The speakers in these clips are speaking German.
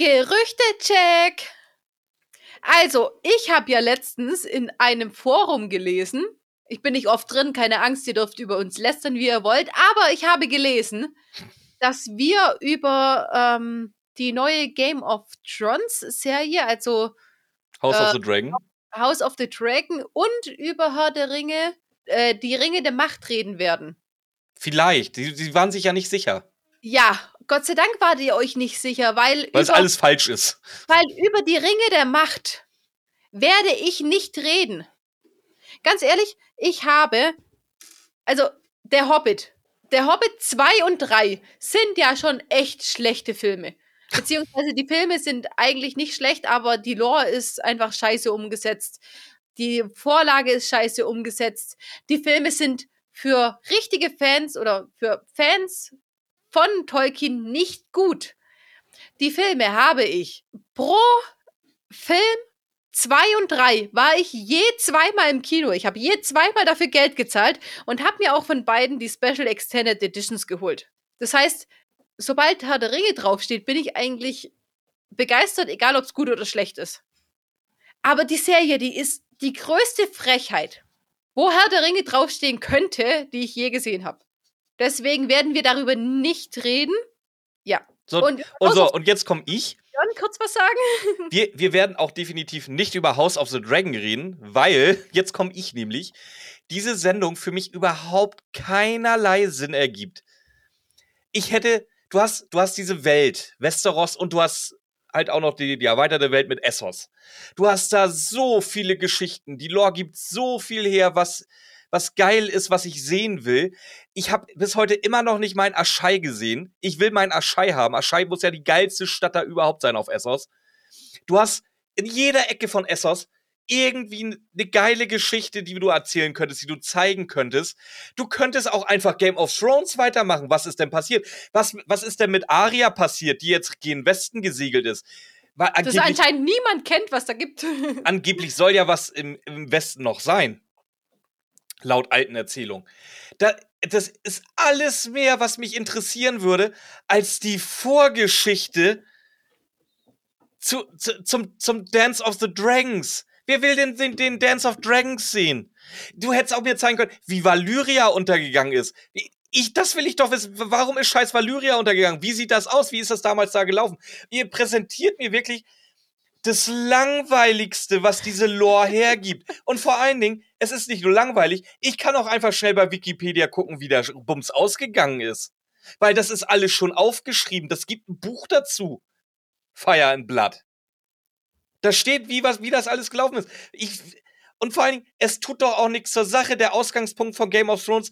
Gerüchte-Check. Also, ich habe ja letztens in einem Forum gelesen. Ich bin nicht oft drin, keine Angst, ihr dürft über uns lästern, wie ihr wollt. Aber ich habe gelesen, dass wir über ähm, die neue Game of Thrones Serie, also House Äh, of the Dragon. House of the Dragon und über Herr der Ringe, äh, die Ringe der Macht reden werden. Vielleicht. Sie, sie waren sich ja nicht sicher, Ja, Gott sei Dank wart ihr euch nicht sicher, weil, weil es alles falsch ist. weil über die Ringe der Macht werde ich nicht reden. Ganz ehrlich, ich habe, also der Hobbit, der Hobbit 2 und 3 sind ja schon echt schlechte Filme. Beziehungsweise die Filme sind eigentlich nicht schlecht, aber die Lore ist einfach scheiße umgesetzt. Die Vorlage ist scheiße umgesetzt. Die Filme sind für richtige Fans oder für Fans von Tolkien nicht gut. Die Filme habe ich pro Film zwei und drei war ich je zweimal im Kino. Ich habe je zweimal dafür Geld gezahlt und habe mir auch von beiden die Special Extended Editions geholt. Das heißt, sobald Herr der Ringe draufsteht, bin ich eigentlich begeistert, egal ob es gut oder schlecht ist. Aber die Serie, die ist die größte Frechheit, wo Herr der Ringe draufstehen könnte, die ich je gesehen habe. Deswegen werden wir darüber nicht reden. Ja. So, Und, und, so, und jetzt komme ich. John, kurz was sagen? Wir, wir werden auch definitiv nicht über House of the Dragon reden, weil, jetzt komme ich nämlich, diese Sendung für mich überhaupt keinerlei Sinn ergibt. Ich hätte, du hast, du hast diese Welt, Westeros, und du hast halt auch noch die, die erweiterte Welt mit Essos. Du hast da so viele Geschichten, die Lore gibt so viel her, was, was geil ist, was ich sehen will. Ich habe bis heute immer noch nicht mein Aschai gesehen. Ich will mein Aschai haben. Aschai muss ja die geilste Stadt da überhaupt sein auf Essos. Du hast in jeder Ecke von Essos irgendwie eine geile Geschichte, die du erzählen könntest, die du zeigen könntest. Du könntest auch einfach Game of Thrones weitermachen. Was ist denn passiert? Was, was ist denn mit Arya passiert, die jetzt gen Westen gesegelt ist? Weil Das anscheinend niemand kennt, was da gibt. angeblich soll ja was im, im Westen noch sein. Laut alten Erzählungen. Da, das ist alles mehr, was mich interessieren würde, als die Vorgeschichte zu, zu, zum, zum Dance of the Dragons. Wer will denn den, den Dance of Dragons sehen? Du hättest auch mir zeigen können, wie Valyria untergegangen ist. Ich, das will ich doch wissen. Warum ist scheiß Valyria untergegangen? Wie sieht das aus? Wie ist das damals da gelaufen? Ihr präsentiert mir wirklich das Langweiligste, was diese Lore hergibt. Und vor allen Dingen, es ist nicht nur langweilig, ich kann auch einfach schnell bei Wikipedia gucken, wie der Bums ausgegangen ist. Weil das ist alles schon aufgeschrieben. Das gibt ein Buch dazu. Fire and Blood. Da steht, wie, was, wie das alles gelaufen ist. Ich, und vor allen Dingen, es tut doch auch nichts zur Sache. Der Ausgangspunkt von Game of Thrones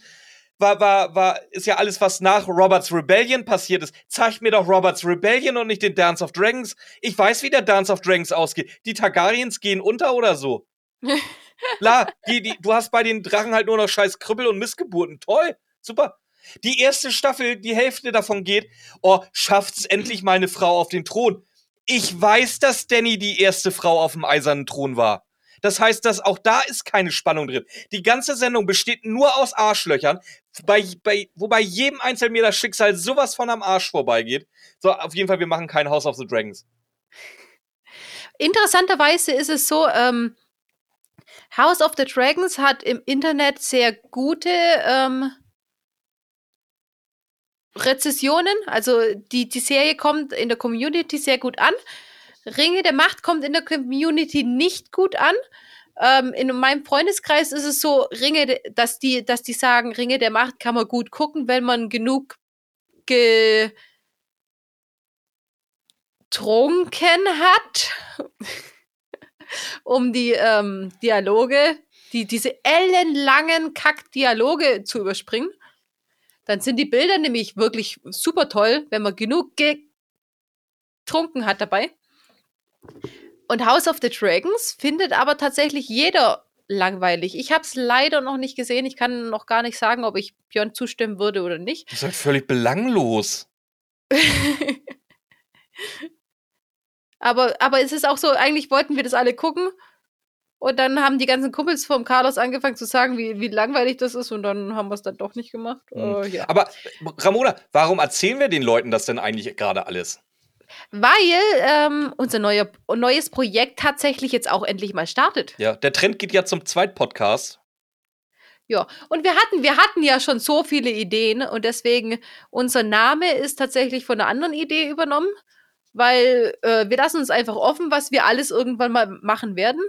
war, war, war, ist ja alles, was nach Roberts Rebellion passiert ist. Zeigt mir doch Roberts Rebellion und nicht den Dance of Dragons. Ich weiß, wie der Dance of Dragons ausgeht. Die Targaryens gehen unter oder so. Klar, die, die, du hast bei den Drachen halt nur noch scheiß Krüppel und Missgeburten. Toll, super. Die erste Staffel, die Hälfte davon geht, oh, schafft's endlich mal eine Frau auf den Thron. Ich weiß, dass Danny die erste Frau auf dem eisernen Thron war. Das heißt, dass auch da ist keine Spannung drin. Die ganze Sendung besteht nur aus Arschlöchern, bei, bei, wo bei jedem Einzelnen mir das Schicksal sowas von am Arsch vorbeigeht. So, auf jeden Fall, wir machen kein House of the Dragons. Interessanterweise ist es so, ähm, House of the Dragons hat im Internet sehr gute ähm, Rezessionen. Also die, die Serie kommt in der Community sehr gut an. Ringe der Macht kommt in der Community nicht gut an. Ähm, in meinem Freundeskreis ist es so, Ringe, dass die, dass die sagen, Ringe der Macht kann man gut gucken, wenn man genug getrunken hat, um die ähm, Dialoge, die, diese ellenlangen Kack-Dialoge zu überspringen. Dann sind die Bilder nämlich wirklich super toll, wenn man genug getrunken hat dabei. Und House of the Dragons findet aber tatsächlich jeder langweilig. Ich habe es leider noch nicht gesehen. Ich kann noch gar nicht sagen, ob ich Björn zustimmen würde oder nicht. Das ist halt völlig belanglos. aber, aber es ist auch so, eigentlich wollten wir das alle gucken. Und dann haben die ganzen Kumpels vom Carlos angefangen zu sagen, wie, wie langweilig das ist. Und dann haben wir es dann doch nicht gemacht. Hm. Äh, ja. Aber Ramona, warum erzählen wir den Leuten das denn eigentlich gerade alles? Weil ähm, unser neuer, neues Projekt tatsächlich jetzt auch endlich mal startet. Ja, der Trend geht ja zum Zweitpodcast. Ja, und wir hatten, wir hatten ja schon so viele Ideen und deswegen unser Name ist tatsächlich von einer anderen Idee übernommen, weil äh, wir lassen uns einfach offen, was wir alles irgendwann mal machen werden.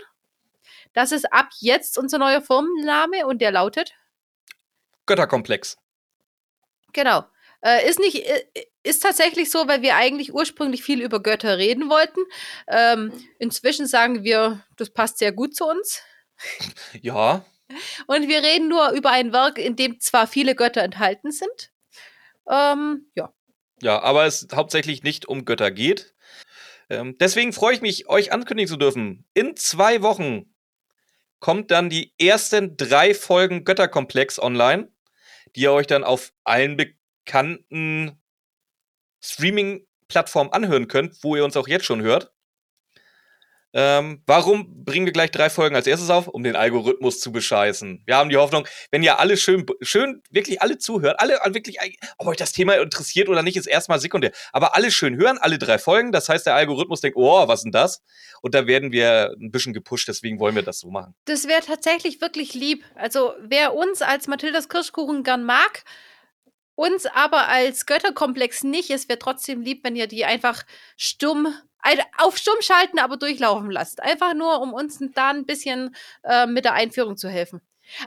Das ist ab jetzt unser neuer Firmenname und der lautet Götterkomplex. Genau. Äh, ist nicht, äh, ist tatsächlich so, weil wir eigentlich ursprünglich viel über Götter reden wollten. Ähm, inzwischen sagen wir, das passt sehr gut zu uns. Ja. Und wir reden nur über ein Werk, in dem zwar viele Götter enthalten sind. Ähm, ja. Ja, aber es hauptsächlich nicht um Götter geht. Ähm, deswegen freue ich mich, euch ankündigen zu dürfen. In zwei Wochen kommt dann die ersten drei Folgen Götterkomplex online, die ihr euch dann auf allen bekannten Streaming-Plattformen anhören könnt, wo ihr uns auch jetzt schon hört. Ähm, warum bringen wir gleich drei Folgen als erstes auf? Um den Algorithmus zu bescheißen. Wir haben die Hoffnung, wenn ihr alle schön, schön, wirklich alle zuhört, alle wirklich, ob euch das Thema interessiert oder nicht, ist erstmal sekundär. Aber alle schön hören, alle drei Folgen. Das heißt, der Algorithmus denkt, oh, was denn das? Und da werden wir ein bisschen gepusht, deswegen wollen wir das so machen. Das wäre tatsächlich wirklich lieb. Also, wer uns als Mathildas Kirschkuchen gern mag, uns aber als Götterkomplex nicht, es wäre trotzdem lieb, wenn ihr die einfach stumm auf stumm schalten, aber durchlaufen lasst. Einfach nur, um uns da ein bisschen äh, mit der Einführung zu helfen.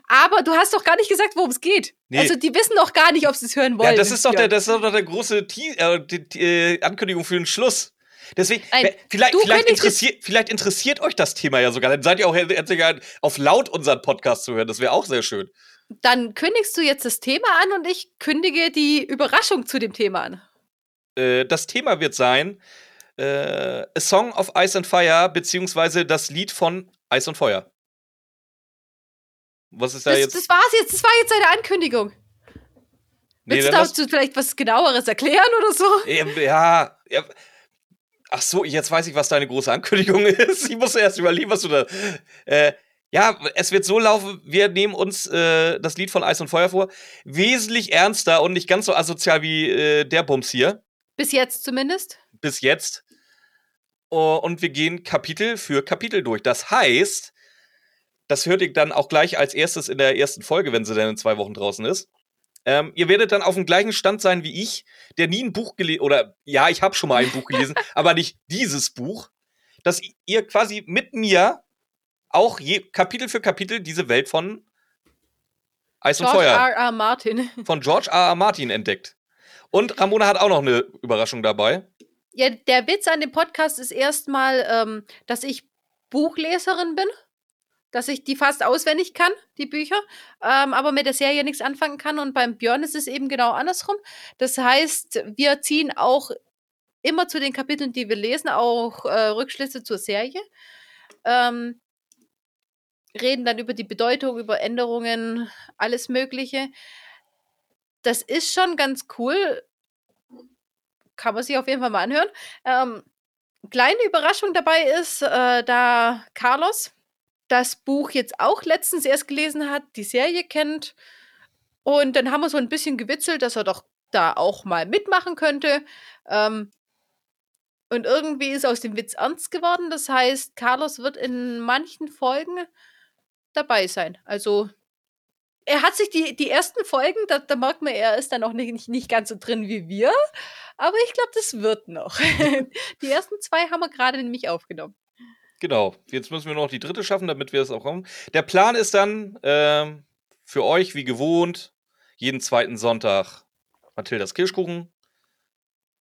Aber du hast doch gar nicht gesagt, worum es geht. Nee. Also die wissen doch gar nicht, ob sie es hören wollen. Ja, das ist doch der, das ist doch der große T äh, die, die, äh, Ankündigung für den Schluss. Deswegen, Nein, vielleicht, vielleicht, interessiert, vielleicht interessiert euch das Thema ja sogar. Dann seid ihr auch herzlich auf laut unseren Podcast zu hören. Das wäre auch sehr schön. Dann kündigst du jetzt das Thema an und ich kündige die Überraschung zu dem Thema an. Äh, das Thema wird sein, äh, A Song of Ice and Fire, beziehungsweise das Lied von Eis und Feuer. Was ist da das, jetzt? Das war's jetzt, das war jetzt eine Ankündigung. Nee, Willst du dazu vielleicht was genaueres erklären oder so? Ja, ja, Ach so, jetzt weiß ich, was deine große Ankündigung ist. Ich muss erst überlegen, was du da. Äh, ja, es wird so laufen, wir nehmen uns äh, das Lied von Eis und Feuer vor. Wesentlich ernster und nicht ganz so asozial wie äh, der Bums hier. Bis jetzt zumindest. Bis jetzt. Oh, und wir gehen Kapitel für Kapitel durch. Das heißt, das hört ihr dann auch gleich als erstes in der ersten Folge, wenn sie dann in zwei Wochen draußen ist. Ähm, ihr werdet dann auf dem gleichen Stand sein wie ich, der nie ein Buch gelesen oder ja, ich habe schon mal ein Buch gelesen, aber nicht dieses Buch, dass ihr quasi mit mir auch je, Kapitel für Kapitel diese Welt von Eis George und Feuer R. R. Martin von George R. R. Martin entdeckt. Und Ramona hat auch noch eine Überraschung dabei. Ja, der Witz an dem Podcast ist erstmal, ähm, dass ich Buchleserin bin, dass ich die fast auswendig kann, die Bücher, ähm, aber mit der Serie nichts anfangen kann. Und beim Björn ist es eben genau andersrum. Das heißt, wir ziehen auch immer zu den Kapiteln, die wir lesen, auch äh, Rückschlüsse zur Serie. Ähm, reden dann über die Bedeutung, über Änderungen, alles Mögliche das ist schon ganz cool. Kann man sich auf jeden Fall mal anhören. Ähm, kleine Überraschung dabei ist, äh, da Carlos das Buch jetzt auch letztens erst gelesen hat, die Serie kennt. Und dann haben wir so ein bisschen gewitzelt, dass er doch da auch mal mitmachen könnte. Ähm, und irgendwie ist aus dem Witz ernst geworden. Das heißt, Carlos wird in manchen Folgen dabei sein. Also er hat sich die, die ersten Folgen, da, da merkt man, er ist dann auch nicht, nicht, nicht ganz so drin wie wir. Aber ich glaube, das wird noch. die ersten zwei haben wir gerade nämlich aufgenommen. Genau. Jetzt müssen wir noch die dritte schaffen, damit wir es auch haben. Der Plan ist dann ähm, für euch, wie gewohnt, jeden zweiten Sonntag Mathildas Kirschkuchen.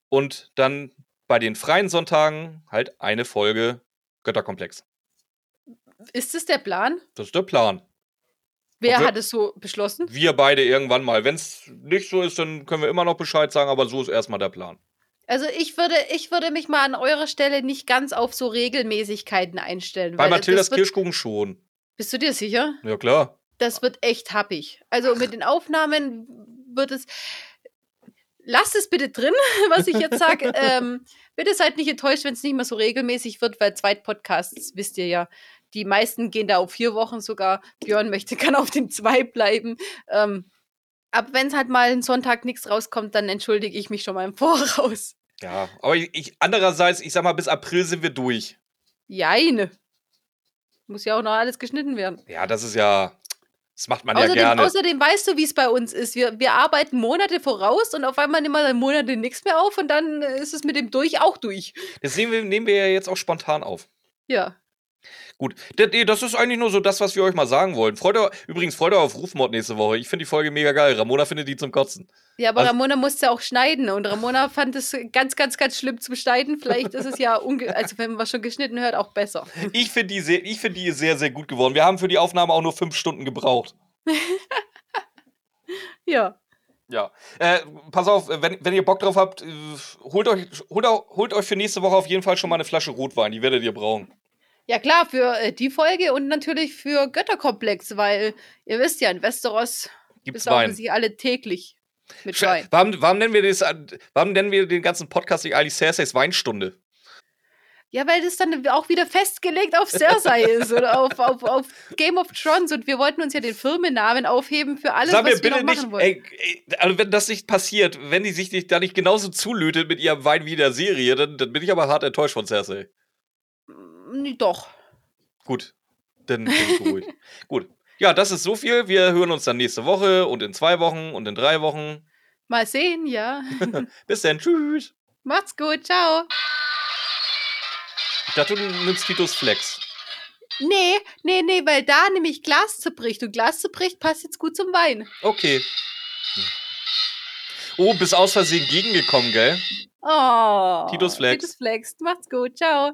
Und dann bei den freien Sonntagen halt eine Folge Götterkomplex. Ist das der Plan? Das ist der Plan. Wer wir, hat es so beschlossen? Wir beide irgendwann mal. Wenn es nicht so ist, dann können wir immer noch Bescheid sagen, aber so ist erstmal der Plan. Also ich würde, ich würde mich mal an eurer Stelle nicht ganz auf so Regelmäßigkeiten einstellen. Bei Mathildas Kirschkuchen schon. Bist du dir sicher? Ja, klar. Das wird echt happig. Also mit den Aufnahmen wird es. Lasst es bitte drin, was ich jetzt sage. ähm, bitte seid nicht enttäuscht, wenn es nicht mehr so regelmäßig wird, weil Zweitpodcasts, wisst ihr ja, die meisten gehen da auf vier Wochen sogar. Björn möchte, kann auf den zwei bleiben. Ähm, aber wenn es halt mal einen Sonntag nichts rauskommt, dann entschuldige ich mich schon mal im Voraus. Ja, aber ich, ich, andererseits, ich sag mal, bis April sind wir durch. Jein. Muss ja auch noch alles geschnitten werden. Ja, das ist ja. Das macht man Außerdem, ja gerne. außerdem weißt du, wie es bei uns ist. Wir, wir arbeiten Monate voraus und auf einmal nehmen wir dann Monate nichts mehr auf und dann äh, ist es mit dem durch auch durch. Wir, nehmen wir ja jetzt auch spontan auf. Ja. Gut, das ist eigentlich nur so das, was wir euch mal sagen wollen. Freut euch, übrigens, freut euch auf Rufmord nächste Woche. Ich finde die Folge mega geil. Ramona findet die zum Kotzen. Ja, aber Was? Ramona musste auch schneiden und Ramona fand es ganz, ganz, ganz schlimm zum Schneiden. Vielleicht ist es ja, also wenn man schon geschnitten hört, auch besser. Ich finde die, sehr- ich find die sehr, sehr gut geworden. Wir haben für die Aufnahme auch nur fünf Stunden gebraucht. Ja. Ja. Äh, pass auf, wenn, wenn ihr Bock drauf habt, äh, holt euch, holt, holt euch für nächste Woche auf jeden Fall schon mal eine Flasche Rotwein. Die werdet ihr brauchen. Ja, klar, für äh, die Folge und natürlich für Götterkomplex, weil ihr wisst ja, in Westeros Gibt's besaufen sich alle täglich mit Sch- Wein. Warum, warum, nennen wir das, warum nennen wir den ganzen Podcast nicht eigentlich Cerseis Weinstunde? Ja, weil das dann auch wieder festgelegt auf Cersei ist oder auf, auf, auf Game of Thrones und wir wollten uns ja den Firmennamen aufheben für alles, Sag mir was wir noch machen nicht, wollen. ey, ey, also wenn das nicht passiert, wenn die sich nicht, da nicht genauso zulötet mit ihrem Wein wie in der Serie, dann, dann bin ich aber hart enttäuscht von Cersei. Nee, Doch. Gut, dann bin ich beruhigt. Gut. Ja, das ist so viel. Wir hören uns dann nächste Woche und in zwei Wochen und in drei Wochen. Mal sehen, ja. Bis dann. Tschüss. Macht's gut, ciao. Ich dachte, du nimmst Titus Flex. Nee, nee, nee, weil da nämlich Glas zerbricht und Glas zerbricht passt jetzt gut zum Wein. Okay. Oh, bist aus Versehen gegengekommen, gell? Oh. Titus Flex. Titus Flex. Macht's gut, ciao.